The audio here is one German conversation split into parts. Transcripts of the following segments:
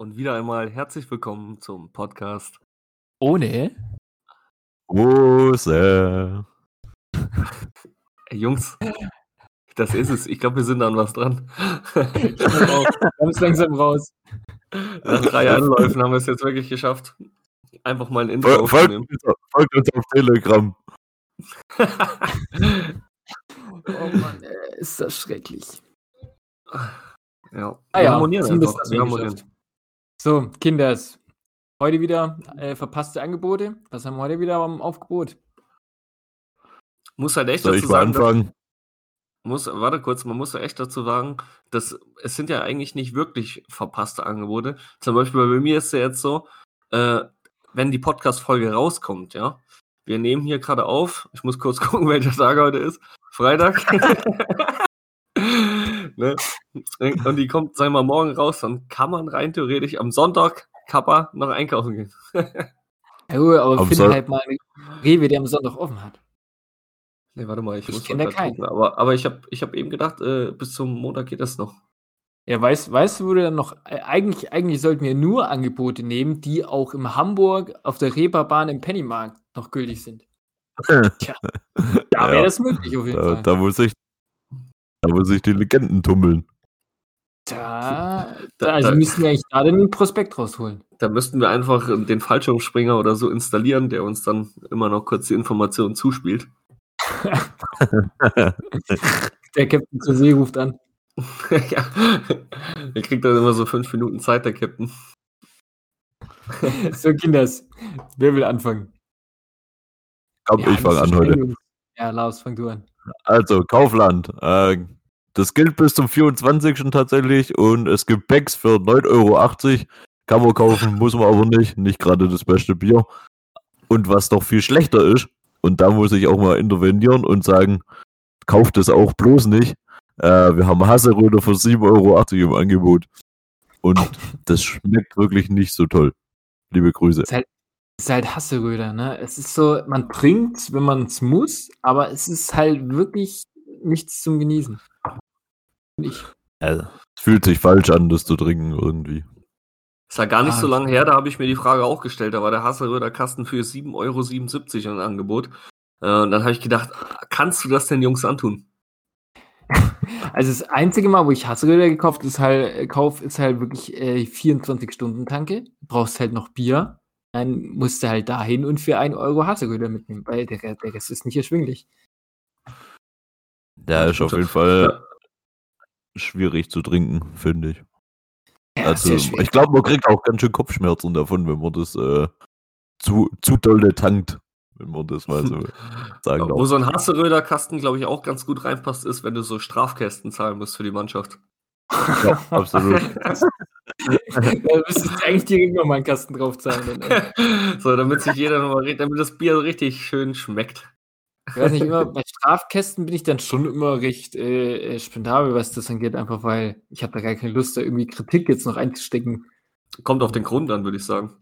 und wieder einmal herzlich willkommen zum Podcast. Ohne? Hose. Jungs, das ist es. Ich glaube, wir sind an was dran. Komm langsam raus. Nach drei Anläufen haben wir es jetzt wirklich geschafft. Einfach mal ein Intro Fol- Folgt aufzunehmen. uns, folgt uns auf Telegram. Oh Mann, ist das schrecklich. ja, Ah wir ja, harmonieren Wir wir harmonieren. So, Kinders. Heute wieder äh, verpasste Angebote. Was haben wir heute wieder am Aufgebot? Muss halt echt Soll dazu ich mal sagen, anfangen? muss, warte kurz, man muss echt dazu sagen, dass es sind ja eigentlich nicht wirklich verpasste Angebote. Zum Beispiel bei mir ist ja jetzt so, äh, wenn die Podcast-Folge rauskommt, ja, wir nehmen hier gerade auf, ich muss kurz gucken, welcher Tag heute ist, Freitag. ne? Und die kommt, sagen wir mal, morgen raus, dann kann man rein theoretisch am Sonntag Kappa noch einkaufen gehen. Ja, gut, aber Am finde Son- halt mal einen Rewe, der am Sonntag offen hat. Ne, warte mal, ich, Ich muss kenn mal da grad keinen. gucken. Aber, aber ich habe ich hab eben gedacht, äh, bis zum Montag geht das noch. Ja, weißt, weißt du, wo du dann noch, äh, eigentlich, eigentlich sollten wir nur Angebote nehmen, die auch im Hamburg auf der Reeperbahn im Pennymarkt noch gültig sind. Tja, da wäre Ja, das möglich auf jeden da, Fall. da, muss ich, da muss ich die Legenden tummeln. Da, Da- da, also da- müssten wir eigentlich da den Prospekt rausholen. Da müssten wir einfach den Fallschirmspringer oder so installieren, der uns dann immer noch kurz die Informationen zuspielt. Der Captain zur See ruft an. ja. Er kriegt dann immer so fünf Minuten Zeit, der Captain. So, Kinders, wer will anfangen? Komm, Ja, ich fange an heute. Ja, Lars, fang du an. Also, Kaufland. Äh, das gilt bis zum 24. tatsächlich und es gibt Packs für 9,80 Euro. Kann man kaufen, muss man aber nicht. Nicht gerade das beste Bier. Und was noch viel schlechter ist, und da muss ich auch mal intervenieren und sagen, kauft es auch bloß nicht. Äh, wir haben Hasseröder für 7,80 Euro im Angebot. Und das schmeckt wirklich nicht so toll. Liebe Grüße. Es ist halt Hasseröder, ne? Es ist so, man trinkt, wenn man es muss, aber es ist halt wirklich nichts zum Genießen. Ich. Also, es fühlt sich falsch an, das zu trinken irgendwie. Ist ja gar nicht Ah, so lange her, da habe ich mir die Frage auch gestellt. Da war der Hasseröder Kasten für 7,77 Euro im Angebot. Äh, und dann habe ich gedacht, kannst du das den Jungs antun? Also das einzige Mal, wo ich Hasseröder gekauft ist halt, äh, kauf, ist halt wirklich äh, 24-Stunden-Tanke. Brauchst halt noch Bier. Dann musst du halt dahin und für 1 Euro Hasseröder mitnehmen, weil der, der Rest ist nicht erschwinglich. Der Ja, ist auf jeden Fall schwierig zu trinken, finde ich. Ja, Also, ich glaube, man kriegt auch ganz schön Kopfschmerzen davon, wenn man das äh, zu, zu dolle tankt, wenn man das mal so sagen Wo darf. so ein Hasseröder Kasten, glaube ich, auch ganz gut reinpasst, ist, wenn du so Strafkästen zahlen musst für die Mannschaft. Ja, absolut. da müsstest du eigentlich direkt nochmal einen Kasten draufzahlen. Dann, ey. so, damit sich jeder nochmal, ri- damit das Bier richtig schön schmeckt. Ich weiß nicht, immer bei Strafkästen bin ich dann schon immer recht äh, äh, spendabel, was das angeht, einfach weil ich habe da gar keine Lust, da irgendwie Kritik jetzt noch einzustecken. Kommt auf den Grund an, würde ich sagen.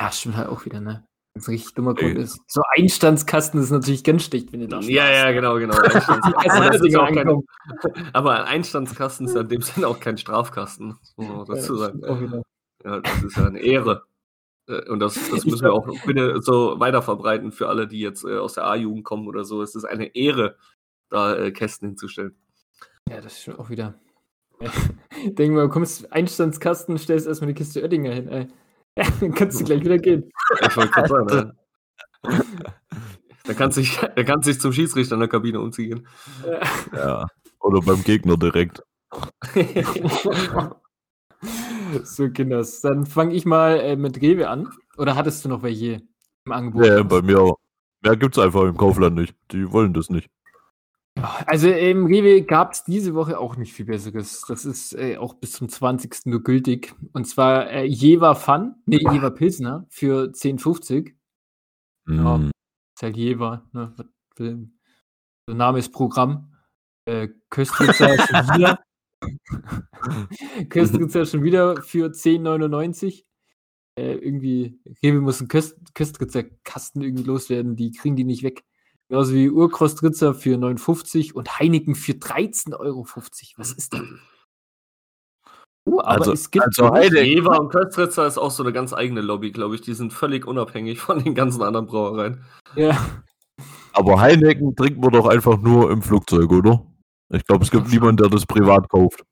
Ja, stimmt halt auch wieder, ne? Wenn es ein richtig dummer Ey. Grund ist. So Einstandskasten ist natürlich ganz schlecht, wenn du da Ja, ja, genau, genau. Also, auch kein, aber ein Einstandskasten ist ja in dem Sinne auch kein Strafkasten, muss man dazu sagen. Ja, das ist ja eine Ehre. Äh, Und das, das müssen wir auch bitte so weiter verbreiten für alle, die jetzt äh, aus der A-Jugend kommen oder so. Es ist eine Ehre, da äh, Kästen hinzustellen. Ja, das stimmt auch wieder. Denk mal, du kommst Einstandskasten, stellst erstmal eine Kiste Oettinger hin, ey. Ja, dann kannst du gleich wieder gehen. Ich wollte gerade sagen, ja. Da kannst du dich, da kannst du dich zum Schiedsrichter in der Kabine umziehen. Ja. Oder beim Gegner direkt. So, Kinders. Dann fange ich mal äh, mit Rewe an. Oder hattest du noch welche im Angebot? Ja, bei mir auch. Mehr gibt's einfach im Kaufland nicht. Die wollen das nicht. Also im Rewe gab es diese Woche auch nicht viel Besseres. Das ist äh, auch bis zum 20. nur gültig. Und zwar äh, Jever Fun, nee, Jever Pilsner für 10,50. Ja. Mm. Ist halt Jever, ne? Der Name ist Programm. Äh, Köstritzer schon wieder. Köstritzer schon wieder für 10,99. Äh, irgendwie, Rewe muss Köst Köstritzer Kasten irgendwie loswerden, die kriegen die nicht weg. Genauso wie Urkostritzer für 9,50 und Heineken für 13,50 Euro. Was ist das? Oh, aber Also- es gibt also Heineken- und Köstritzer ist auch so eine ganz eigene Lobby, glaube ich. Die sind völlig unabhängig von den ganzen anderen Brauereien. ja, Aber Heineken trinkt man doch einfach nur im Flugzeug, oder? Ich glaube, es gibt niemanden, der das privat kauft.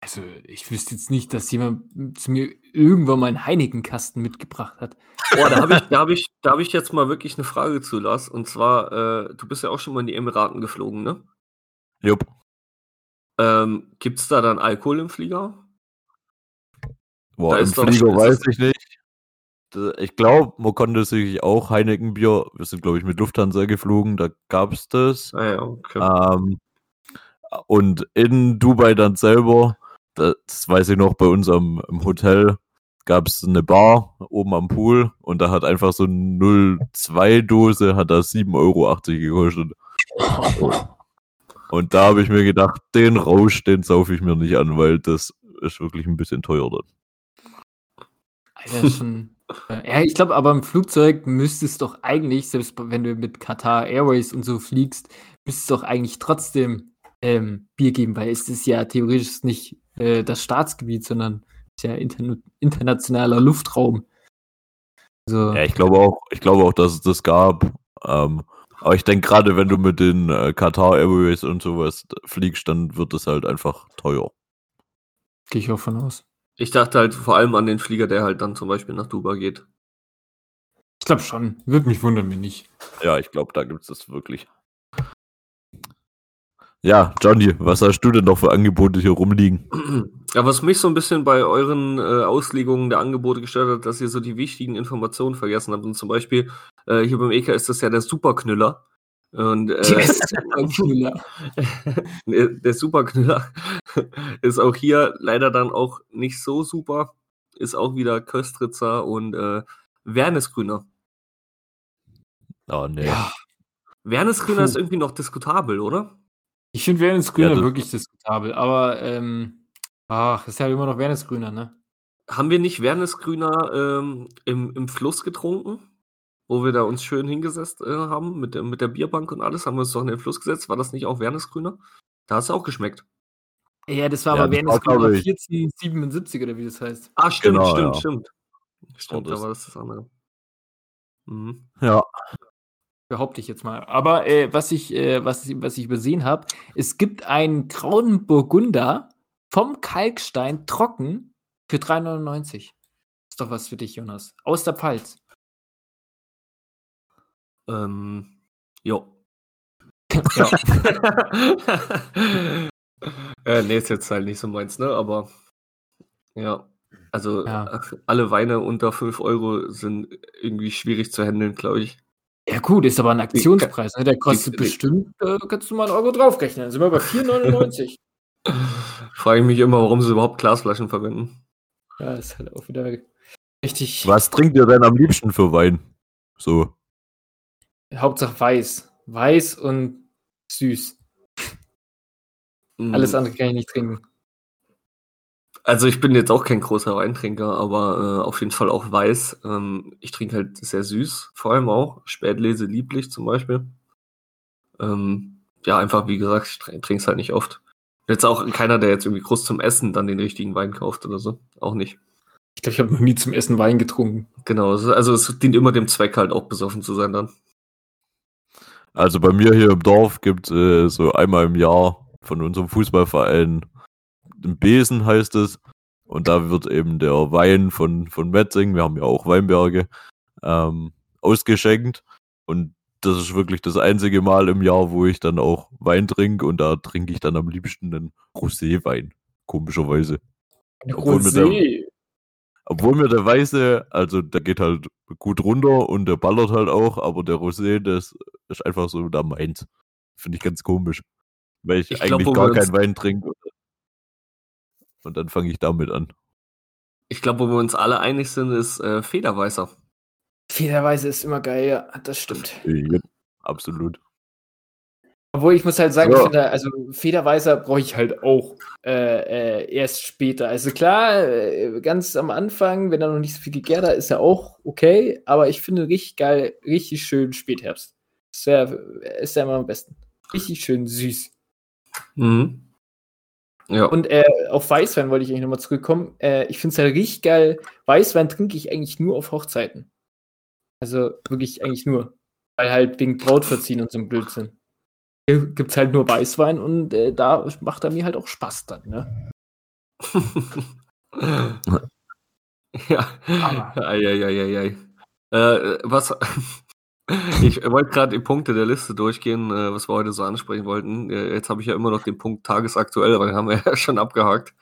also ich wüsste jetzt nicht, dass jemand zu mir irgendwann mal einen Heineken-Kasten mitgebracht hat. Boah, da habe ich, da hab ich, da hab ich jetzt mal wirklich eine Frage zu, Lars. Und zwar, äh, du bist ja auch schon mal in die Emiraten geflogen, ne? Jupp. Ähm, Gibt es da dann Alkohol im Flieger? Boah, Da im ist doch- Flieger ist weiß ich nicht. Ich glaube, man konnte sich auch Heineken-Bier, wir sind, glaube ich, mit Lufthansa geflogen, da gab es das. Ah ja, okay. Ähm, und in Dubai dann selber, das weiß ich noch, bei uns am, im Hotel gab es eine Bar oben am Pool und da hat einfach so eine 02-Dose, hat da 7,80 Euro gekostet. Und da habe ich mir gedacht, den Rausch, den saufe ich mir nicht an, weil das ist wirklich ein bisschen teuer dann. Alter, schon. äh, ja, ich glaube, aber im Flugzeug müsste es doch eigentlich, selbst wenn du mit Qatar Airways und so fliegst, müsste es doch eigentlich trotzdem ähm, Bier geben, weil es ist ja theoretisch nicht äh, das Staatsgebiet, sondern es ist ja interna internationaler Luftraum. Also, Ja, ich glaube auch, ich glaube auch, dass es das gab. Ähm, aber ich denke gerade, wenn du mit den äh, Qatar Airways und sowas fliegst, dann wird es halt einfach teuer. gehe ich auch von aus. Ich dachte halt vor allem an den Flieger, der halt dann zum Beispiel nach Dubai geht. Ich glaube schon. Würde mich wundern, wenn nicht. Ja, ich glaube, da gibt es das wirklich. Ja, Johnny, was hast du denn noch für Angebote hier rumliegen? Ja, was mich so ein bisschen bei euren äh, Auslegungen der Angebote gestört hat, dass ihr so die wichtigen Informationen vergessen habt. Und zum Beispiel, äh, hier beim EK ist das ja der Superknüller. Und äh, Schüler. der der Superknüller ist auch hier leider dann auch nicht so super. Ist auch wieder Köstritzer und äh, Wernesgrüner. Oh, nee. Ja, Wernesgrüner Puh. ist irgendwie noch diskutabel, oder? Ich finde Wernes Grüner das- wirklich diskutabel, aber ähm, ach, ist ja immer noch Wernes Grüner, ne? Haben wir nicht Wernesgrüner ähm, im, im Fluss getrunken? Wo wir da uns schön hingesetzt äh, haben mit der, mit der Bierbank und alles, haben wir uns doch in den Fluss gesetzt. War das nicht auch Wernesgrüner? Da hat es auch geschmeckt. Ja, das war Ja, aber Wernes Grüner ich- 1477 oder wie das heißt. Ah, stimmt, Genau, stimmt, ja. stimmt. Stimmt, da war das das andere. Mhm. Ja, Behaupte ich jetzt mal. Aber äh, was, ich, äh, was, was ich übersehen habe, es gibt einen grauen Burgunder vom Kalkstein trocken für 3,99. Ist doch was für dich, Jonas. Aus der Pfalz. Ähm, jo. ja. äh, nee, ist jetzt halt nicht so meins, ne? Aber ja. Also Ja. alle Weine unter 5 Euro sind irgendwie schwierig zu handeln, glaube ich. Ja, gut, ist aber ein Aktionspreis. Ne? Der kostet die- bestimmt, äh, kannst du mal einen Euro draufrechnen. Dann sind wir bei 4,99. Frage ich mich immer, warum sie überhaupt Glasflaschen verwenden. ja, ist halt auch wieder richtig. was trinkt ihr denn am liebsten für Wein? So, Hauptsache weiß. Weiß und süß. Alles Mm, andere kann ich nicht trinken. Also ich bin jetzt auch kein großer Weintrinker, aber äh, auf jeden Fall auch weiß. Ähm, ich trinke halt sehr süß, vor allem auch. Spätlese lieblich zum Beispiel. Ähm, ja, einfach wie gesagt, ich trinke es halt nicht oft. Jetzt auch keiner, der jetzt irgendwie groß zum Essen dann den richtigen Wein kauft oder so. Auch nicht. Ich glaube, ich habe noch nie zum Essen Wein getrunken. Genau, es- also es dient immer dem Zweck halt auch besoffen zu sein dann. also bei mir hier im Dorf gibt äh, so einmal im Jahr von unserem Fußballverein ein Besen heißt es. Und da wird eben der Wein von, von Metzing, wir haben ja auch Weinberge, ähm, ausgeschenkt. Und das ist wirklich das einzige Mal im Jahr, wo ich dann auch Wein trinke. Und da trinke ich dann am liebsten einen Roséwein, komischerweise. Obwohl mir der- Rosé. Obwohl mir der Weiße, also der geht halt gut runter und der ballert halt auch, aber der Rosé, das ist einfach so da meins. Finde ich ganz komisch. Weil ich, Ich glaub, eigentlich wo gar keinen Wein trinke. Und dann fange ich damit an. Ich glaube, wo wir uns alle einig sind, ist äh, Federweißer. Federweise ist immer geil, ja, das stimmt. Ja, absolut. Obwohl ich muss halt sagen, Ja. ich finde, also Federweißer brauche ich halt auch äh, äh, erst später. Also klar, äh, ganz am Anfang, wenn er noch nicht so viel gegärt hat, ist er auch okay, aber ich finde richtig geil, richtig schön Spätherbst. Ist ja, ist ja immer am besten. Richtig schön süß. Mhm. Ja. Und äh, auf Weißwein wollte ich eigentlich nochmal zurückkommen. Äh, ich finde es halt richtig geil. Weißwein trinke ich eigentlich nur auf Hochzeiten. Also wirklich eigentlich nur. Weil halt wegen Brautverziehen und so ein Blödsinn. Hier gibt es halt nur Weißwein und äh, da macht er mir halt auch Spaß dann, ne? ja. Eieieiei. Äh, was. Ich wollte gerade die Punkte der Liste durchgehen, äh, was wir heute so ansprechen wollten. Äh, jetzt habe ich ja immer noch den Punkt tagesaktuell, aber den haben wir ja schon abgehakt.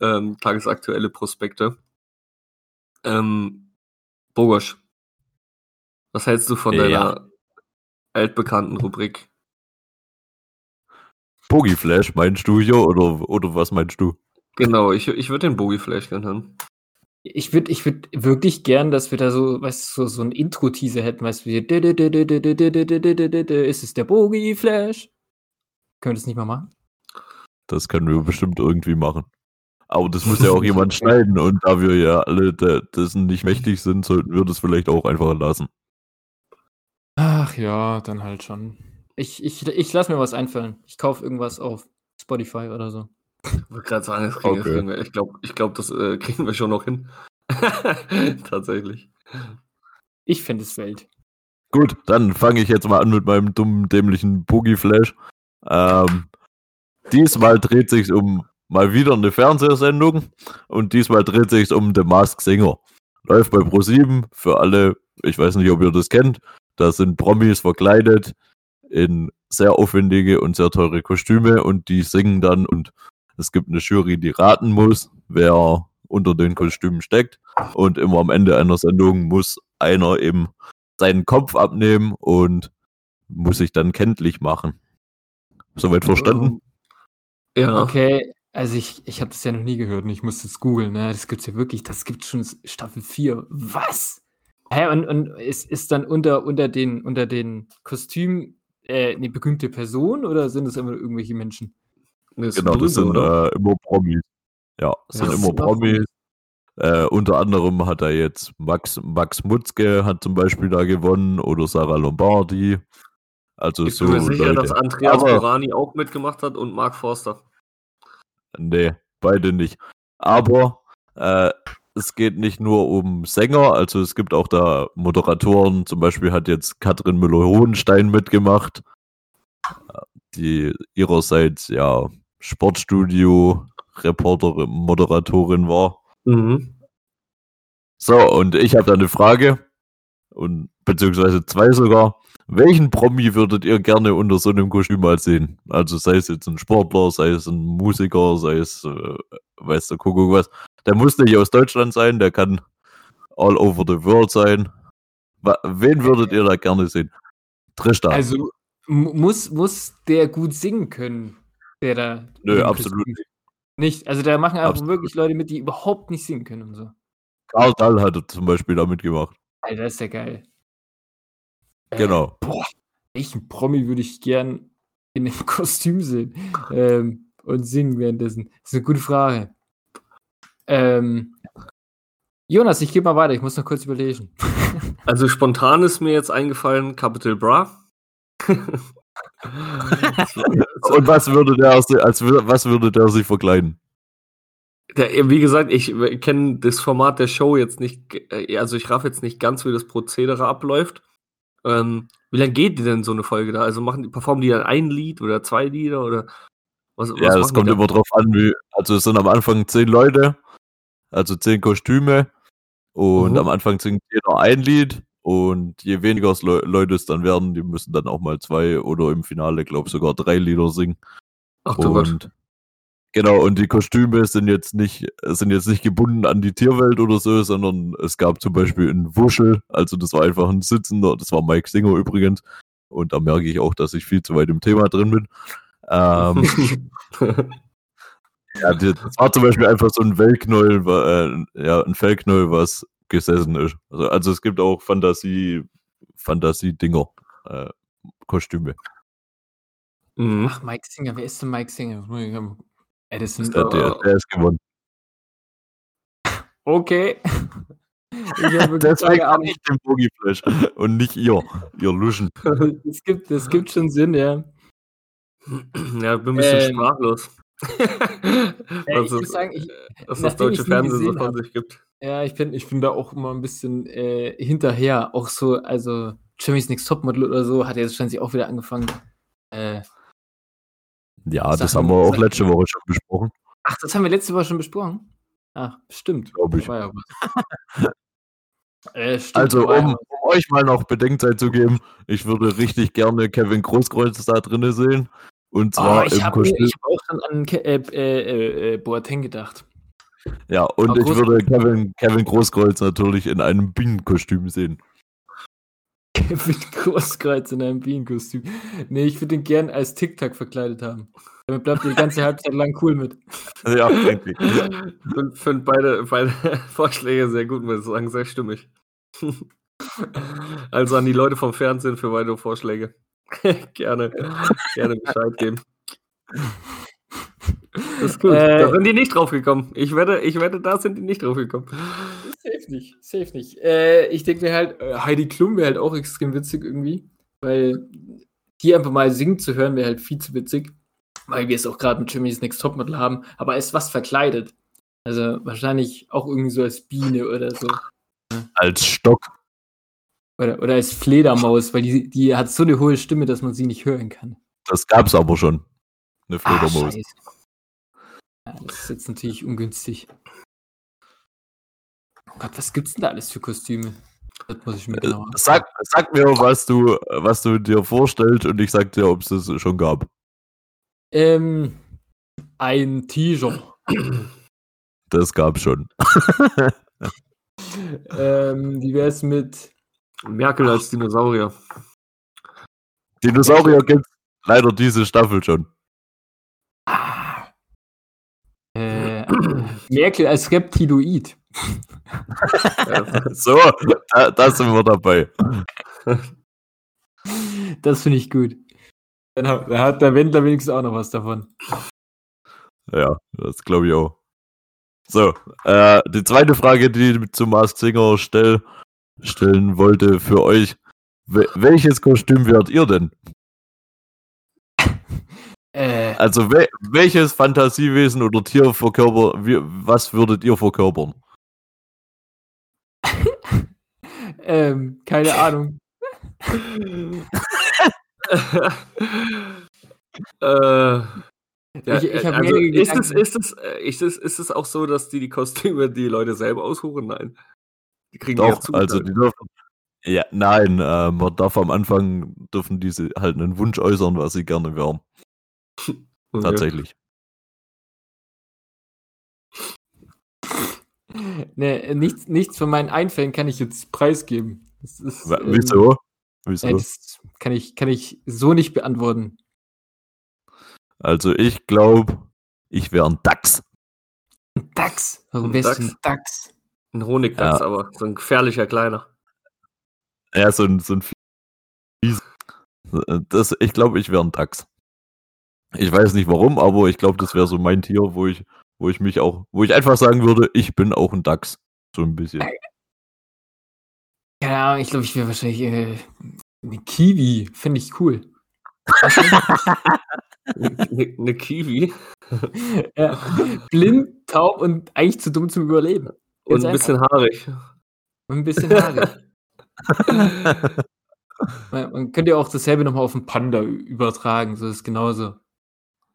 Ähm, tagesaktuelle Prospekte. Ähm, Bogosch, was hältst du von Ja. deiner altbekannten Rubrik? Boogie Flash meinst du hier oder, oder was meinst du? Genau, ich, ich würde den Bogi vielleicht gerne hören ich würde ich würd wirklich gern, dass wir da so, weißt du, so, so ein Intro-Teaser hätten, weißt du, ist es der Bogie-Flash? Können wir das nicht mal machen? Das können wir bestimmt irgendwie machen. Aber das muss ja auch jemand schneiden und da wir ja alle dessen nicht mächtig sind, sollten wir das vielleicht auch einfach lassen. Ach ja, dann halt schon. Ich, ich, ich lasse mir was einfallen. Ich kaufe irgendwas auf Spotify oder so. Ich wollte gerade sagen, das kriegen, Okay. kriegen wir. Ich glaube, ich glaub, das äh, kriegen wir schon noch hin. Tatsächlich. Ich finde es Welt. Gut, dann fange ich jetzt mal an mit meinem dummen, dämlichen Boogie Flash. Ähm, diesmal dreht sich um mal wieder eine Fernsehsendung und diesmal dreht sich um The Mask Singer. Läuft bei Pro7 für alle, ich weiß nicht, ob ihr das kennt. Da sind Promis verkleidet in sehr aufwendige und sehr teure Kostüme und die singen dann und es gibt eine Jury, die raten muss, wer unter den Kostümen steckt. Und immer am Ende einer Sendung muss einer eben seinen Kopf abnehmen und muss sich dann kenntlich machen. Soweit verstanden? Ja. Okay, also ich, ich habe das ja noch nie gehört und ich muss das googeln, ne? Das gibt's ja wirklich, das gibt schon Staffel 4. Was? Hä, und, und ist, ist dann unter, unter den, unter den Kostümen äh, eine berühmte Person oder sind es immer nur irgendwelche Menschen? Ist Genau, das sind äh, immer Promis. Ja, das sind Ja, immer sind Promis. Äh, unter anderem hat er jetzt Max, Max Mutzke hat zum Beispiel da gewonnen oder Sarah Lombardi. Also Ich so bin mir sicher, Leute. dass Andreas Aber- Borani auch mitgemacht hat und Mark Forster. Nee, beide nicht. Aber äh, es geht nicht nur um Sänger, also es gibt auch da Moderatoren. Zum Beispiel hat jetzt Katrin Müller-Hohenstein mitgemacht, äh, die ihrerseits ja Sportstudio Reporterin, Moderatorin war. Mhm. So, und ich habe da eine Frage, und beziehungsweise zwei sogar. Welchen Promi würdet ihr gerne unter so einem Kostüm mal sehen? Also sei es jetzt ein Sportler, sei es ein Musiker, sei es, äh, weiß der Kuckuck was. Der muss nicht aus Deutschland sein, der kann all over the world sein. Wen würdet ihr da gerne sehen? Trishta. Also mu- muss, muss der gut singen können, der da. Nö, absolut Kostüm- Nicht. Also da machen einfach Absolut. wirklich Leute mit, die überhaupt nicht singen können und so. Karl Dahl hat zum Beispiel da mitgemacht. Alter, ist ja geil. Äh, Genau. Boah, welchen Promi würde ich gern in dem Kostüm sehen ähm, und singen währenddessen? Das ist eine gute Frage. Ähm, Jonas, ich gebe mal weiter, ich muss noch kurz überlegen. Also spontan ist mir jetzt eingefallen Capital Bra. Und was würde der, als, was würde der sich verkleiden? Der, wie gesagt, ich kenne das Format der Show jetzt nicht, äh, also ich raff jetzt nicht ganz, wie das Prozedere abläuft. Ähm, wie lange geht denn so eine Folge da? Also machen die, performen die dann ein Lied oder zwei Lieder oder was? was Ja, das machen die kommt immer drauf an, wie, also es sind am Anfang zehn Leute, also zehn Kostüme und Mhm. am Anfang singt jeder ein Lied und je weniger es Le Leute es dann werden, die müssen dann auch mal zwei oder im Finale, glaube ich, sogar drei Lieder singen. Ach du Gott. und genau, und die Kostüme sind jetzt nicht, sind jetzt nicht gebunden an die Tierwelt oder so, sondern es gab zum Beispiel einen Wuschel, also das war einfach ein Sitzender, das war Mike Singer übrigens. Und da merke ich auch, dass ich viel zu weit im Thema drin bin. Ähm, Ja, das war zum Beispiel einfach so ein Wellknäuel, wa- äh, ja, ein Fellknäuel, was gesessen ist. Also, also es gibt auch Fantasie, Fantasie-Dinger, äh, Kostüme. mhm. Ach, Mike Singer, wer ist denn Mike Singer? Edison. Der, der, der ist gewonnen. Okay. Ich Deswegen habe ich den Boogie Flash und nicht ihr, ihr Luschen. Das gibt, das gibt schon Sinn, ja. Ja, bin ein bisschen Ähm. sprachlos. was ich es, sagen, ich- was das nachdem deutsche Fernsehen so von sich gibt. Ja, ich bin, ich bin da auch immer ein bisschen äh, hinterher. Auch so, also Jimmy's Next Topmodel oder so hat jetzt wahrscheinlich auch wieder angefangen. Äh, Ja, das Sachen- haben wir auch letzte Woche schon besprochen. ach, das haben wir letzte Woche schon besprochen. Ach, stimmt. Glaub ich. Ja äh, stimmt, Also, um, um euch mal noch Bedenkzeit zu geben, ich würde richtig gerne Kevin Großkreuz da drinne sehen. Und zwar Oh, ich im habe hab auch schon an Ke äh, äh, äh, äh, Boateng gedacht. Ja, und Aber ich Groß- würde Kevin, Kevin Großkreuz natürlich in einem Bienenkostüm sehen. Kevin Großkreuz in einem Bienenkostüm. Nee, ich würde ihn gern als Tic-Tac verkleidet haben. Damit bleibt er die ganze Halbzeit lang cool mit. Ja, eigentlich. Ich finde beide, beide Vorschläge sehr gut, muss ich sagen, sehr stimmig. Also an die Leute vom Fernsehen für weitere Vorschläge. gerne, gerne Bescheid geben. Das ist gut. Äh, da sind die nicht drauf gekommen. Ich wette, ich wette, da sind die nicht drauf gekommen. Safe nicht, safe nicht. Äh, ich denke mir halt, äh, Heidi Klum wäre halt auch extrem witzig irgendwie, weil die einfach mal singen zu hören wäre halt viel zu witzig, weil wir es auch gerade mit Jimmy's Next Topmodel haben, aber als was verkleidet. Also wahrscheinlich auch irgendwie so als Biene oder so. Als Stock. Oder, oder als Fledermaus, weil die, die hat so eine hohe Stimme, dass man sie nicht hören kann. Das gab's aber schon. Eine Ah, Fledermaus. scheiße. Ja, das ist jetzt natürlich ungünstig. Oh Gott, was gibt's denn da alles für Kostüme? Das muss ich mir Äh, genau. Sag, sag mir, was du, was du dir vorstellst und ich sag dir, ob es das schon gab. Ähm, ein T-Shirt. Das gab's schon. ähm, wie wär's mit. Merkel als Dinosaurier. Dinosaurier gibt's leider diese Staffel schon. Äh, Merkel als Reptiloid. So, da, da sind wir dabei. Das finde ich gut. Dann hat, dann hat der Wendler wenigstens auch noch was davon. Ja, das glaube ich auch. So, äh, die zweite Frage, die ich zu Mask Singer stell, stellen wollte für euch. Wel- welches Kostüm wärt ihr denn? Äh, Also wel welches Fantasiewesen oder Tier verkörper, wie, was würdet ihr verkörpern? ähm, keine Ahnung. äh, ja, Ich- ich hab also mehrere ist, es, Gedanken. ist, es, äh, ist, es, ist es auch so, dass die die Kostüme die Leute selber aussuchen? Nein. Die kriegen die ja Doch, also die dürfen. Ja, nein, äh, man darf am Anfang dürfen diese halt einen Wunsch äußern, was sie gerne wären. Okay. Tatsächlich. Nee, nichts, nichts von meinen Einfällen kann ich jetzt preisgeben. Das ist, ähm, Wieso? Wieso? Nee, das kann ich, kann ich so nicht beantworten. Also ich glaube, ich wäre ein Dachs. Ein Dachs. Warum wärst du ein Dachs? Ein Honigdachs, Ja. aber so ein gefährlicher kleiner. Ja, so ein, so ein Fies. Das, ich glaube, ich wäre ein Dachs. Ich weiß nicht warum, aber ich glaube, das wäre so mein Tier, wo ich, wo ich mich auch, wo ich einfach sagen würde, ich bin auch ein Dachs. So ein bisschen. Keine Ahnung, ich glaube, ich wäre wahrscheinlich äh, eine Kiwi. Finde ich cool. Eine ne Kiwi ja. Blind, taub und eigentlich zu dumm zum Überleben. Und ein bisschen haarig. Und ein bisschen haarig. man, man könnte ja auch dasselbe nochmal auf einen Panda übertragen. So ist genauso.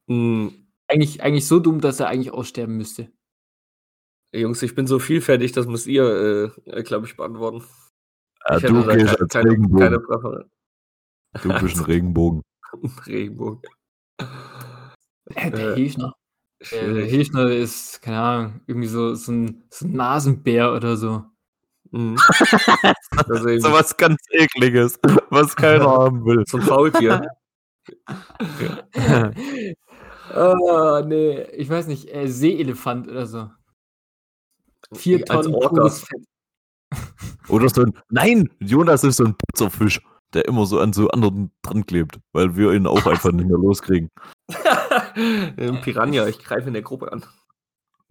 Hm, Eigentlich, eigentlich so dumm, dass er eigentlich aussterben müsste. Jungs, ich bin so vielfältig, das müsst ihr, äh, glaube ich, beantworten. Ja, ich du hätte da gehst keine, als keine, Regenbogen. keine Präferenz. Du bist ein Regenbogen. Regenbogen. Äh, der Äh, Hechner. Der Schwierig. Hechner ist, keine Ahnung, irgendwie so, so, ein, so ein Nasenbär oder so. Mhm. Das ist eben So was ganz ekliges, was keiner haben will. so ein Faultier. oh, nee, ich weiß nicht, äh, Seeelefant oder so. Vier Tonnen Orca. Oder so ein. Nein, Jonas ist so ein Putzerfisch, der immer so an so anderen dran klebt, weil wir ihn auch einfach nicht mehr loskriegen. Piranha, ich greife in der Gruppe an.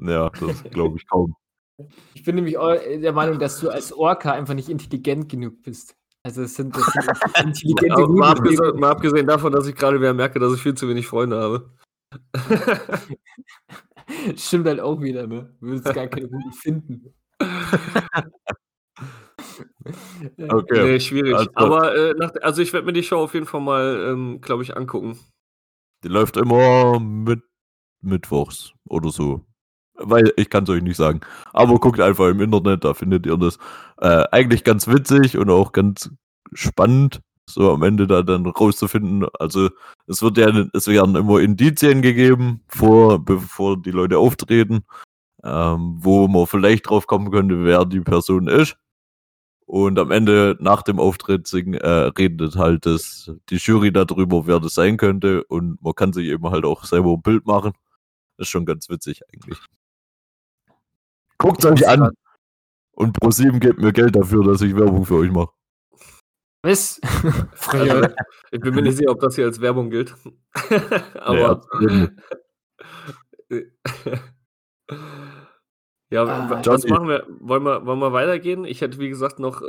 Ja, das glaube ich kaum. Ich bin nämlich der Meinung, dass du als Orca einfach nicht intelligent genug bist. Also es sind, das sind intelligente Aber mal, abgesehen, mal abgesehen davon, dass ich gerade wieder merke, dass ich viel zu wenig Freunde habe. Stimmt halt auch wieder, ne? Du würdest gar keine Hunde finden. Okay. Nee, schwierig. also- Aber äh, nach, also ich werde mir die Show auf jeden Fall mal, ähm, glaube ich, angucken. Die läuft immer mit mittwochs oder so. Weil ich kann es euch nicht sagen. Aber guckt einfach im Internet, da findet ihr das. Äh, eigentlich ganz witzig und auch ganz spannend, so am Ende da dann rauszufinden. Also es wird ja, es werden immer Indizien gegeben, vor, bevor die Leute auftreten, ähm, wo man vielleicht drauf kommen könnte, wer die Person ist. Und am Ende, nach dem Auftritt, sing, äh, redet halt das, die Jury darüber, wer das sein könnte. Und man kann sich eben halt auch selber ein Bild machen. ist schon ganz witzig eigentlich. Guckt euch an. Und ProSieben gibt mir Geld dafür, dass ich Werbung für euch mache. Was? Also, ich bin mir nicht sicher, ob das hier als Werbung gilt. Aber. ja, Ah, wa- was Johnny. machen wir? Wollen wir, wollen wir weitergehen? Ich hätte, wie gesagt, noch äh,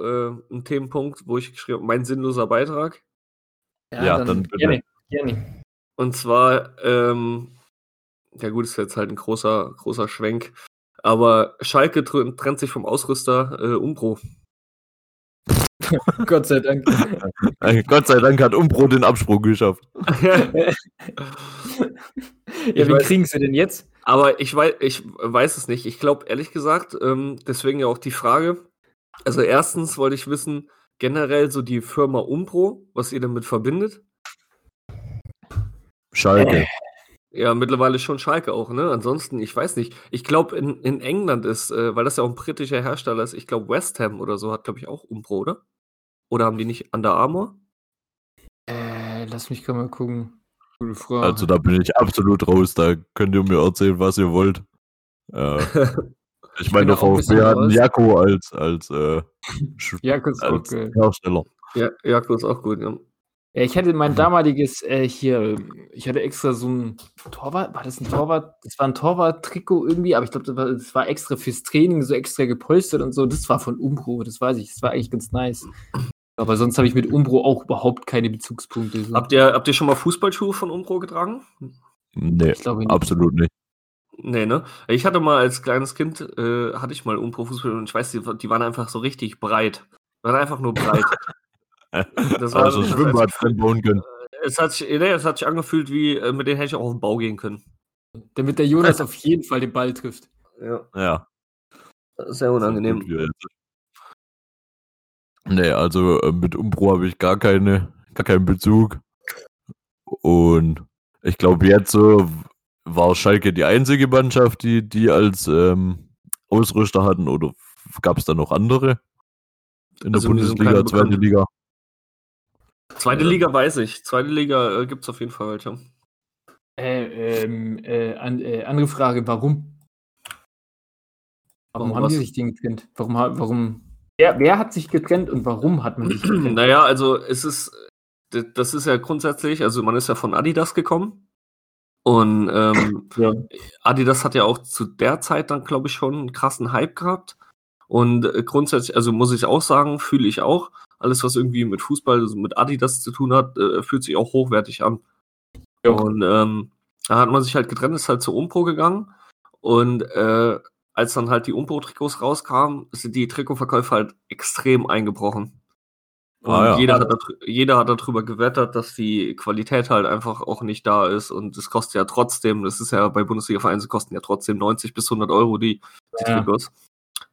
einen Themenpunkt, wo ich geschrieben habe, mein sinnloser Beitrag. Ja, dann bitte. gerne, gerne. Und zwar, ähm, ja gut, ist jetzt halt ein großer, großer Schwenk. Aber Schalke tr- trennt sich vom Ausrüster äh, Umbro. Gott sei Dank. Äh, Gott sei Dank hat Umbro den Absprung geschafft. ja, Ich weiß- kriegen sie denn jetzt? Aber ich weiß, ich weiß es nicht. Ich glaube, ehrlich gesagt, ähm, deswegen ja auch die Frage. Also erstens wollte ich wissen, generell so die Firma Umbro, was ihr damit verbindet. Schalke. Ja, mittlerweile schon Schalke auch, ne? Ansonsten, ich weiß nicht. Ich glaube, in, in England ist, äh, weil das ja auch ein britischer Hersteller ist, ich glaube, West Ham oder so hat, glaube ich, auch Umbro, oder? Oder haben die nicht Under Armour? Äh, lass mich gerade mal gucken. Gute Frage. Also da bin ich absolut raus. Da könnt ihr mir erzählen, was ihr wollt. Äh, ich meine, der VfB hat einen. Jakko als, als, äh, Sch- ja, kurz auch als geil. Hersteller. ja, Jako ist auch gut, ja. Ja, ich hatte Mhm. mein damaliges äh, hier, ich hatte extra so ein Torwart, war das ein Torwart? Das war ein Torwart-Trikot irgendwie, aber ich glaube, das war, das war extra fürs Training, so extra gepolstert und so. Das war von Umbro, das weiß ich. Das war eigentlich ganz nice. Aber sonst habe ich mit Umbro auch überhaupt keine Bezugspunkte. So. Habt ihr, habt ihr schon mal Fußballschuhe von Umbro getragen? Nee, ich nicht. absolut nicht. Nee, ne? Ich hatte mal als kleines Kind, äh, hatte ich mal Umbro-Fußball und ich weiß, die, die waren einfach so richtig breit. Waren einfach nur breit. Das war- also Schwimmbad drin bauen können. es, hat sich, nee, es hat sich angefühlt wie, äh, mit denen hätte ich auch auf den Bau gehen können. Damit der Jonas auf jeden Fall den Ball trifft. Ja, Ja. sehr unangenehm. So gut wie jetzt. Nee, also äh, mit Umbro habe ich gar keine, gar keinen Bezug. Und ich glaube, jetzt so war Schalke die einzige Mannschaft, die die als ähm, Ausrüster hatten, oder gab es da noch andere? In der Also sind Bundesliga, zweite. Liga. Zweite. Liga weiß ich. Zweite Liga äh, gibt es auf jeden Fall welche. Äh, ähm, äh, an, äh, andere Frage, warum? Warum Warum haben die was? sich denn getrennt? Warum, warum, wer, wer hat sich getrennt und warum hat man sich getrennt? Naja, also es ist, das ist ja grundsätzlich, also man ist ja von Adidas gekommen. Und ähm, Ja. Adidas hat ja auch zu der Zeit dann, glaube ich, schon einen krassen Hype gehabt. Und äh, grundsätzlich, also muss ich auch sagen, fühle ich auch, alles, was irgendwie mit Fußball, also mit Adidas zu tun hat, äh, fühlt sich auch hochwertig an. Ja. Und ähm, da hat man sich halt getrennt, ist halt zur Umpro gegangen. Und äh, als dann halt die Umpro-Trikots rauskamen, sind die Trikotverkäufe halt extrem eingebrochen. Und Ah, ja. jeder, hat jeder hat darüber gewettert, dass die Qualität halt einfach auch nicht da ist. Und es kostet ja trotzdem, das ist ja bei Bundesliga-Vereinen, sie kosten ja trotzdem 90 bis 100 Euro die, die Ja. Trikots.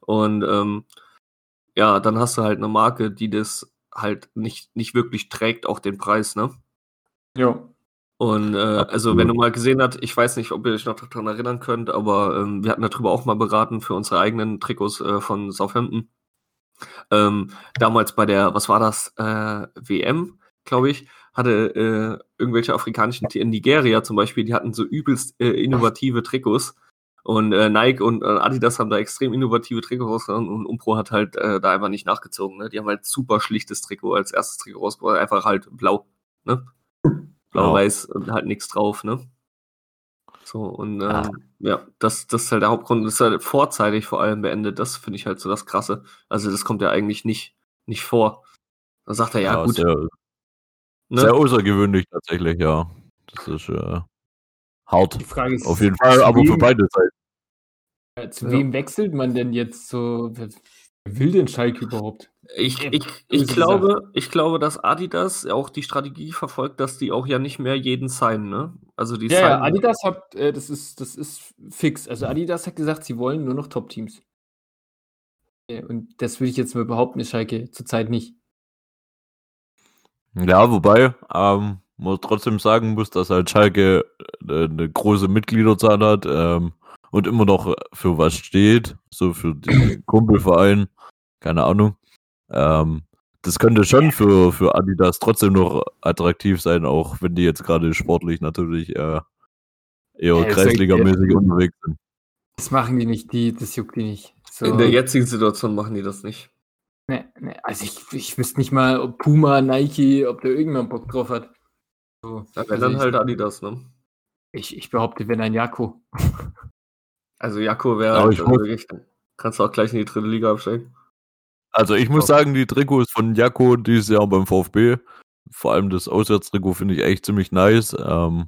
Und ähm, ja, dann hast du halt eine Marke, die das halt nicht, nicht wirklich trägt, auch den Preis, ne? Ja. Und äh, also, wenn du mal gesehen hast, ich weiß nicht, ob ihr euch noch daran erinnern könnt, aber ähm, wir hatten darüber auch mal beraten für unsere eigenen Trikots äh, von Southampton. Ähm, damals bei der, was war das, äh, WM, glaube ich, hatte äh, irgendwelche afrikanischen, in Nigeria zum Beispiel, die hatten so übelst äh, innovative Trikots. Und äh, Nike und äh, Adidas haben da extrem innovative Trikots rausgehauen und Umpro hat halt äh, da einfach nicht nachgezogen. Ne? Die haben halt super schlichtes Trikot als erstes Trikot rausgebracht, einfach halt blau. Ne? Blau-Weiß und halt nichts drauf, ne? So, und ähm, Ah. ja, das, das ist halt der Hauptgrund. Das ist halt vorzeitig vor allem beendet. Das finde ich halt so das Krasse. Also, das kommt ja eigentlich nicht, nicht vor. Da sagt er, ja, gut. Sehr, ne? sehr außergewöhnlich tatsächlich, ja. Das ist, äh, hart. Die Frage ist, Auf jeden Fall, zu aber für wem- beide Seiten. zu Ja. wem wechselt man denn jetzt so? Wer wer will denn Schalke überhaupt? Ich, ich, ich, glaube, ich glaube, dass Adidas auch die Strategie verfolgt, dass die auch ja nicht mehr jeden signen, ne? Also die Ja, ja, Adidas hat, äh, das ist, das ist fix. Also Adidas hat gesagt, sie wollen nur noch Top-Teams. Äh, Und das würde ich jetzt mal behaupten, ist Schalke zurzeit nicht. Ja, wobei, ähm, man trotzdem sagen muss, dass halt Schalke äh, eine große Mitgliederzahl hat ähm, und immer noch für was steht, so für den Kumpelverein, keine Ahnung. Ähm, das könnte schon für, für Adidas trotzdem noch attraktiv sein, auch wenn die jetzt gerade sportlich natürlich äh, eher Ja, kreisligamäßig unterwegs sind. Das machen die nicht, die, das juckt die nicht. So, In der jetzigen Situation machen die das nicht. ne, ne, also ich, ich wüsste nicht mal, ob Puma, Nike, ob da irgendjemand Bock drauf hat. So, Ja, wenn also dann ich, halt Adidas, ne? ich, ich behaupte, wenn ein Jako. Also Jakko wäre halt ich also kannst du auch gleich in die dritte Liga absteigen. Also ich muss sagen, die Trikots von Jakko dieses Jahr beim VfB, vor allem das Auswärtstrikot finde ich echt ziemlich nice. Ähm,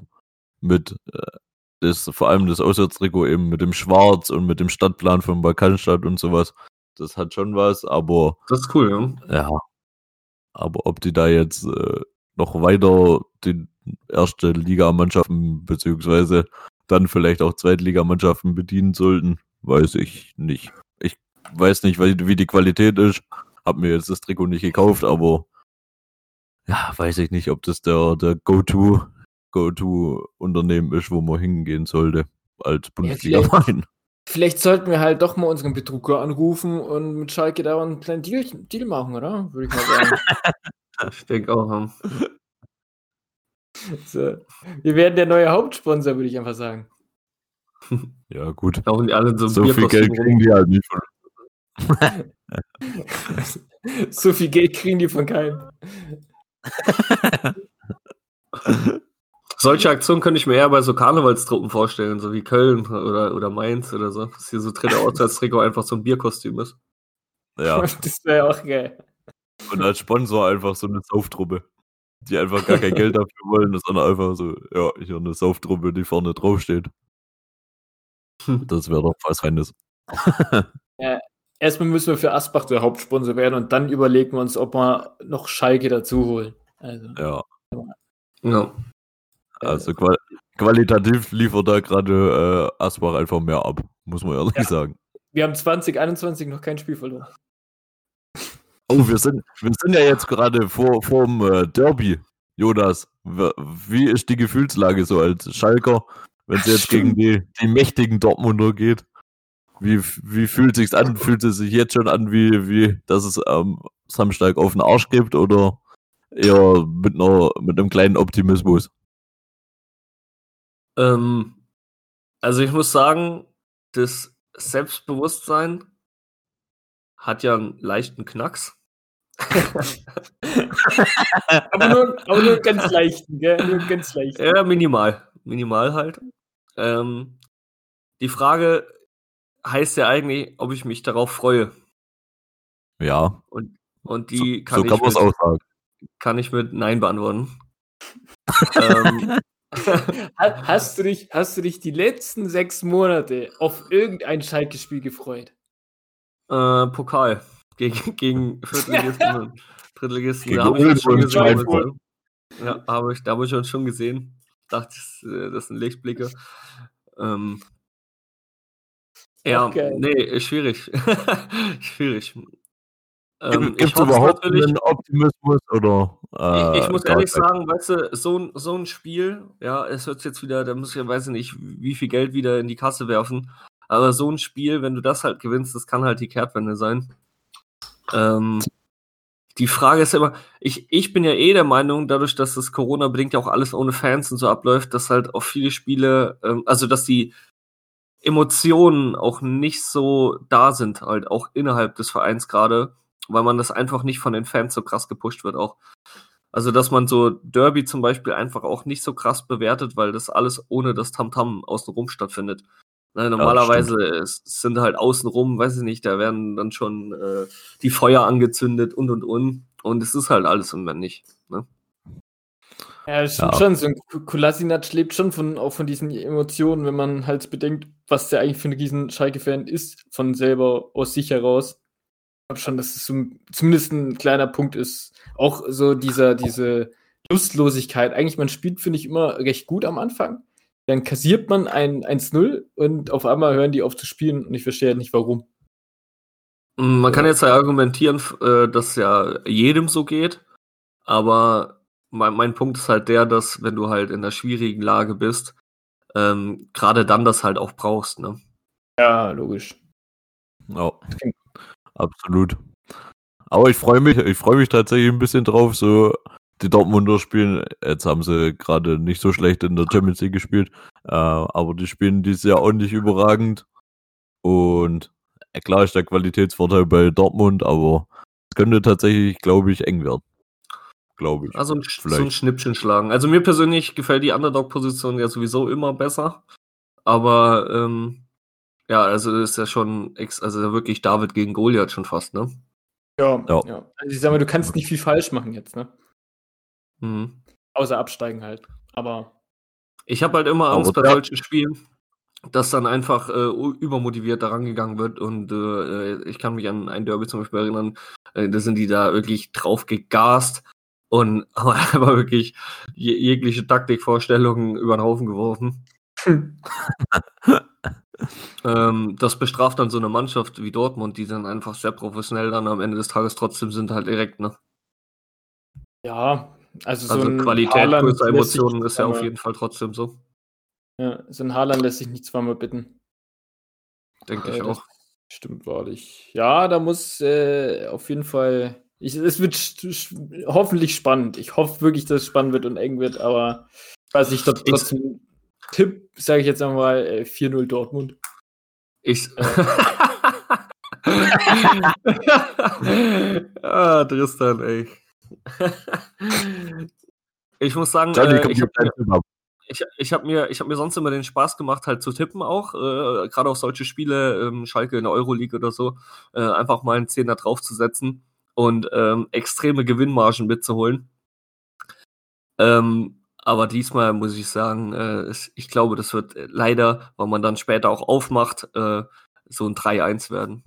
mit äh, das, vor allem das Auswärtstrikot eben mit dem Schwarz und mit dem Stadtplan von Balkanstadt und sowas. Das hat schon was, aber Das ist cool, ja. ja. Aber ob die da jetzt äh, noch weiter die erste Ligamannschaften beziehungsweise dann vielleicht auch Zweitligamannschaften bedienen sollten, weiß ich nicht. Weiß nicht, wie, die Qualität ist. Hab mir jetzt das Trikot nicht gekauft, aber ja, weiß ich nicht, ob das der, der Go-To, Go-To-Unternehmen ist, wo man hingehen sollte als Bundesliga-Verein. Vielleicht sollten wir halt doch mal unseren Betrüger anrufen und mit Schalke da einen kleinen Deal, Deal machen, oder? Würde ich mal sagen. Ich denke auch. Ja. so. Wir werden der neue Hauptsponsor, würde ich einfach sagen. Ja, gut. Laufen die alle so So viel Geld kriegen die halt nicht von so viel Geld kriegen die von keinem. Solche Aktionen könnte ich mir eher bei so Karnevalstruppen vorstellen, so wie Köln oder, oder Mainz oder so. Dass hier so dritte Auswärtstrikot einfach so ein Bierkostüm ist. Ja. Das wäre auch geil. Und als Sponsor einfach so eine Sauftruppe. Die einfach gar kein Geld dafür wollen, sondern einfach so, ja, hier eine Sauftruppe, die vorne draufsteht. Das wäre doch was Feines. Erstmal müssen wir für Asbach der Hauptsponsor werden und dann überlegen wir uns, ob wir noch Schalke dazu holen. Also, Ja, Ja. also qual qualitativ liefert da gerade äh, Asbach einfach mehr ab, muss man ehrlich Ja. sagen. wir haben 2021 noch kein Spiel verloren. Oh, wir sind, wir sind ja jetzt gerade vor vorm äh, Derby, Jonas. Wie ist die Gefühlslage so als Schalker, wenn es jetzt Stimmt. gegen die, die mächtigen Dortmunder geht? Wie, wie fühlt sich's an? Fühlt es sich jetzt schon an, wie, wie dass es am Samstag auf den Arsch gibt oder eher mit einer mit einem kleinen Optimismus? Ähm, also ich muss sagen, das Selbstbewusstsein hat ja einen leichten Knacks. aber, nur, aber nur ganz leichten, gell? Nur ganz leicht. Ja, minimal. Minimal halt. Ähm, die Frage heißt ja eigentlich, ob ich mich darauf freue. Ja, Und die kann, so kann ich man es mit, auch sagen. kann ich mit Nein beantworten. ähm, Ha- Hast du, dich, hast du dich die letzten sechs Monate auf irgendein Schalke-Spiel gefreut? äh, Pokal gegen, gegen Viertligisten und Drittligisten. Da habe ich uns schon und gesehen. Ich. Ja, habe ich, da habe ich uns schon gesehen. Dachte, das, äh, das sind Lichtblicke. Ähm, ja, geil. nee, schwierig. schwierig. Ähm, Gibt es überhaupt einen Optimismus oder? Äh, ich, ich muss gar ehrlich sagen, weißt du, so, ein- so ein Spiel, ja, es wird jetzt wieder, da muss ich ja, weiß ich nicht, wie viel Geld wieder in die Kasse werfen. Aber so ein Spiel, wenn du das halt gewinnst, das kann halt die Kehrtwende sein. Ähm, die Frage ist immer, ich, ich bin ja eh der Meinung, dadurch, dass das Corona-bedingt ja auch alles ohne Fans und so abläuft, dass halt auch viele Spiele, ähm, also dass die Emotionen auch nicht so da sind, halt auch innerhalb des Vereins gerade, weil man das einfach nicht von den Fans so krass gepusht wird auch. Also, dass man so Derby zum Beispiel einfach auch nicht so krass bewertet, weil das alles ohne das Tamtam außenrum stattfindet. Ne, normalerweise es sind halt außenrum, weiß ich nicht, da werden dann schon äh, die Feuer angezündet und und und. Und es ist halt alles nicht. Ne? Ja, das stimmt Ja. schon. So ein Kolasinac lebt schon von, auch von diesen Emotionen, wenn man halt bedenkt, was der eigentlich für ein riesen Schalke-Fan ist, von selber aus sich heraus. Ich glaube schon, dass es ein- zumindest ein kleiner Punkt ist. Auch so dieser, diese Lustlosigkeit. Eigentlich, man spielt, finde ich, immer recht gut am Anfang. Dann kassiert man ein 1-0 und auf einmal hören die auf zu spielen und ich verstehe halt nicht warum. Man kann jetzt ja argumentieren, äh, dass ja jedem so geht, aber mein, mein Punkt ist halt der, dass wenn du halt in einer schwierigen Lage bist, ähm, gerade dann das halt auch brauchst, ne? Ja, logisch. Ja, absolut. Aber ich freue mich, ich freue mich tatsächlich ein bisschen drauf. So, die Dortmunder spielen, jetzt haben sie gerade nicht so schlecht in der Champions League gespielt, äh, aber die spielen dieses Jahr auch nicht überragend. Und äh, klar ist der Qualitätsvorteil bei Dortmund, aber es könnte tatsächlich, glaube ich, eng werden. Glaube ich. Also ein, so ein. Schnippchen schlagen. Also mir persönlich gefällt die Underdog-Position ja sowieso immer besser, aber ähm, ja, also ist ja schon, ex also wirklich David gegen Goliath schon fast, ne? Ja, Ja. ja. Also ich sag mal, du kannst nicht viel falsch machen jetzt, ne? Mhm. Außer absteigen halt. Aber Ich habe halt immer Angst bei solchen Spielen, dass dann einfach äh, übermotiviert daran gegangen wird. Und äh, ich kann mich an ein Derby zum Beispiel erinnern, äh, da sind die da wirklich drauf gegast und haben einfach wirklich je jegliche Taktikvorstellungen über den Haufen geworfen. Ähm, das bestraft dann so eine Mannschaft wie Dortmund, die dann einfach sehr professionell dann am Ende des Tages trotzdem sind, halt direkt, ne? ja, also so Also ein Qualität Haaland größer Emotionen ist ja auf jeden Fall trotzdem so. Ja, so ein Haaland lässt sich nicht zweimal bitten. Denke Äh, ich auch. Stimmt wahrlich. Ja, da muss äh, auf jeden Fall. Ich, es wird sch- sch- hoffentlich spannend. Ich hoffe wirklich, dass es spannend wird und eng wird, aber ich weiß nicht, trotz- Ich- trotzdem Tipp, sage ich jetzt einmal, äh, 4-0 Dortmund. Ich. ah, Tristan, ey. ich muss sagen, Johnny, äh, ich habe ich, ich hab mir, ich hab mir sonst immer den Spaß gemacht, halt zu tippen auch. Äh, Gerade auf solche Spiele, ähm, Schalke in der Euroleague oder so, äh, einfach mal einen Zehner draufzusetzen und ähm, extreme Gewinnmargen mitzuholen. Ähm, aber diesmal muss ich sagen, äh, ich glaube, das wird äh, leider, weil man dann später auch aufmacht, äh, so ein 3-1 werden.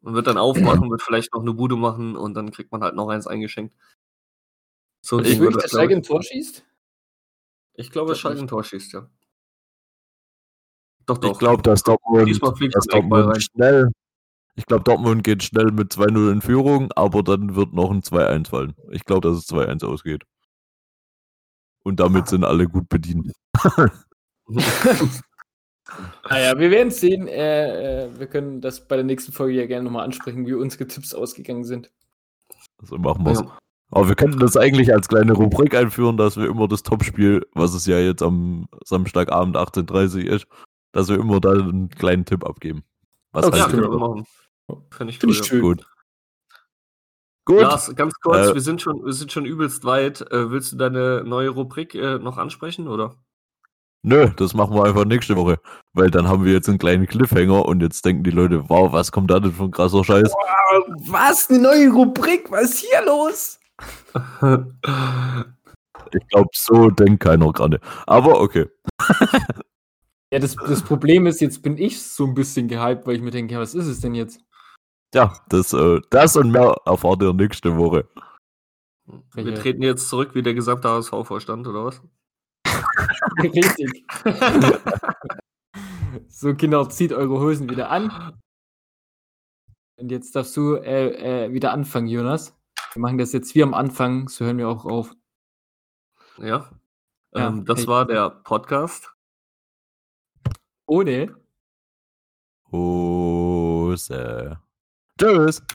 Man wird dann aufmachen, wird vielleicht noch eine Bude machen und dann kriegt man halt noch eins eingeschenkt. So Ist Ding wirklich, dass Schalke ich. ein Tor schießt? Ich glaube, glaub Schalke ein Tor schießt, ja. Doch, doch. Ich glaube, dass Dortmund, Diesmal fliegt dass Dortmund schnell. Ich glaube, Dortmund geht schnell mit 2-0 in Führung, aber dann wird noch ein 2-1 fallen. Ich glaube, dass es 2-1 ausgeht. Und damit sind alle gut bedient. Naja, wir werden sehen. Äh, äh, wir können das bei der nächsten Folge ja gerne nochmal ansprechen, wie unsere Tipps ausgegangen sind. So machen wir's. Ja. Aber wir könnten das eigentlich als kleine Rubrik einführen, dass wir immer das Topspiel, was es ja jetzt am Samstagabend 18.30 Uhr ist, dass wir immer da einen kleinen Tipp abgeben. Was Okay. Ja, haltet können wir machen. Finde ich cool. ich schön. Gut. Gut. Lars, ganz kurz, Äh, wir, sind schon, wir sind schon übelst weit. Äh, willst du deine neue Rubrik äh, noch ansprechen, oder? Nö, das machen wir einfach nächste Woche. Weil dann haben wir jetzt einen kleinen Cliffhanger und jetzt denken die Leute, wow, was kommt da denn für ein krasser Scheiß? Was? Eine neue Rubrik? Was ist hier los? Ich glaube, so denkt keiner gerade. Aber okay. Ja, das, das Problem ist, jetzt bin ich so ein bisschen gehypt, weil ich mir denke, ja, was ist es denn jetzt? Ja, das, äh, das und mehr erfahrt ihr nächste Woche. wir treten jetzt zurück wie der gesamte HSV-Vorstand, oder was? Richtig. so, Kinder, zieht eure Hosen wieder an. Und jetzt darfst du äh, äh, wieder anfangen, Jonas. Wir machen das jetzt wie am Anfang, so hören wir auch auf. Ja. Ja, ähm, das hey. war der Podcast. Ohne. Hose. Tschüss.